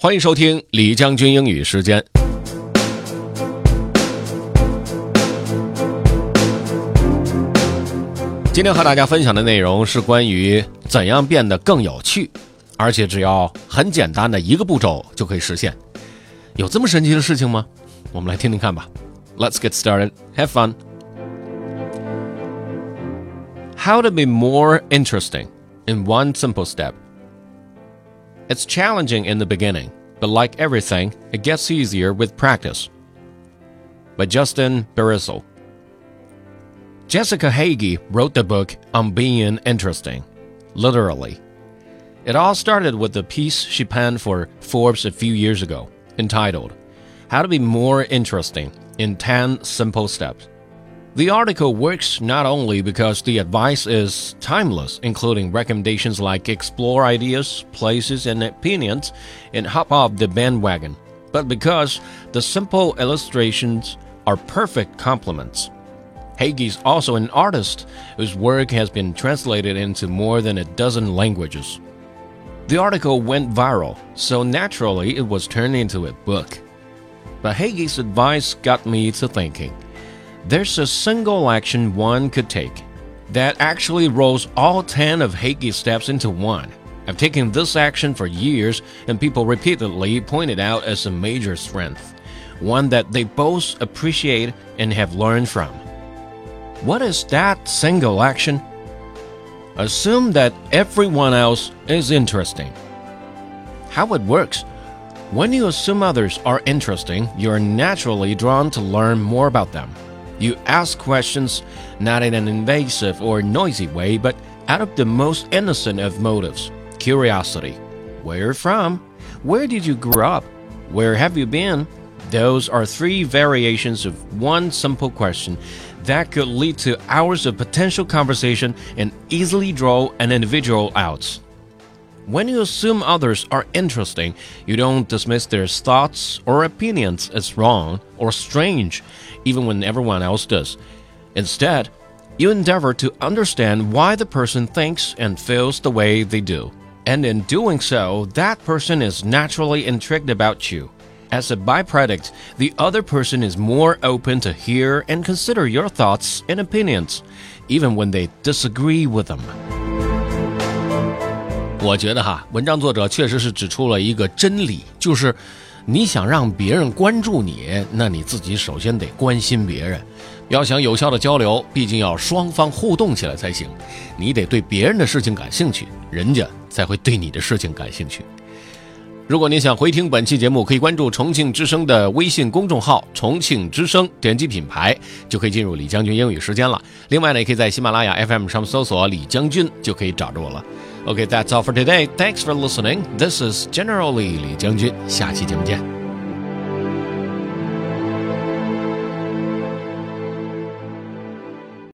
欢迎收听李将军英语时间。今天和大家分享的内容是关于怎样变得更有趣，而且只要很简单的一个步骤就可以实现。有这么神奇的事情吗？我们来听听看吧。Let's get started. Have fun. How to be more interesting in one simple step. It's challenging in the beginning, but like everything, it gets easier with practice. By Justin Bariso. Jessica Hagy wrote the book on being interesting, literally. It all started with a piece she penned for Forbes a few years ago, entitled How to Be More Interesting in 10 Simple Steps. The article works not only because the advice is timeless, including recommendations like explore ideas, places, and opinions, and hop off the bandwagon, but because the simple illustrations are perfect complements. Hagy is also an artist whose work has been translated into more than a dozen languages. The article went viral, so naturally it was turned into a book. But Hagy's advice got me to thinking there's a single action one could take that actually rolls all 10 of Hagy's steps into one. I've taken this action for years, and people repeatedly point it out as a major strength, one that they both appreciate and have learned from. What is that single action? Assume that everyone else is interesting. How it works. When you assume others are interesting, you're naturally drawn to learn more about them. You ask questions not in an invasive or noisy way, but out of the most innocent of motives curiosity. Where from? Where did you grow up? Where have you been? Those are three variations of one simple question that could lead to hours of potential conversation and easily draw an individual out. When you assume others are interesting, you don't dismiss their thoughts or opinions as wrong or strange, even when everyone else does. Instead, you endeavor to understand why the person thinks and feels the way they do. And in doing so, that person is naturally intrigued about you. As a byproduct, the other person is more open to hear and consider your thoughts and opinions, even when they disagree with them. 我觉得哈，文章作者确实是指出了一个真理，就是你想让别人关注你，那你自己首先得关心别人。要想有效的交流，毕竟要双方互动起来才行。你得对别人的事情感兴趣，人家才会对你的事情感兴趣。如果您想回听本期节目，可以关注重庆之声的微信公众号“重庆之声”，点击品牌就可以进入李将军英语时间了。另外呢，也可以在喜马拉雅 FM 上搜索“李将军”，就可以找着我了。Okay, that's all for today. Thanks for listening. This is General Lee 李将军，下期节目见。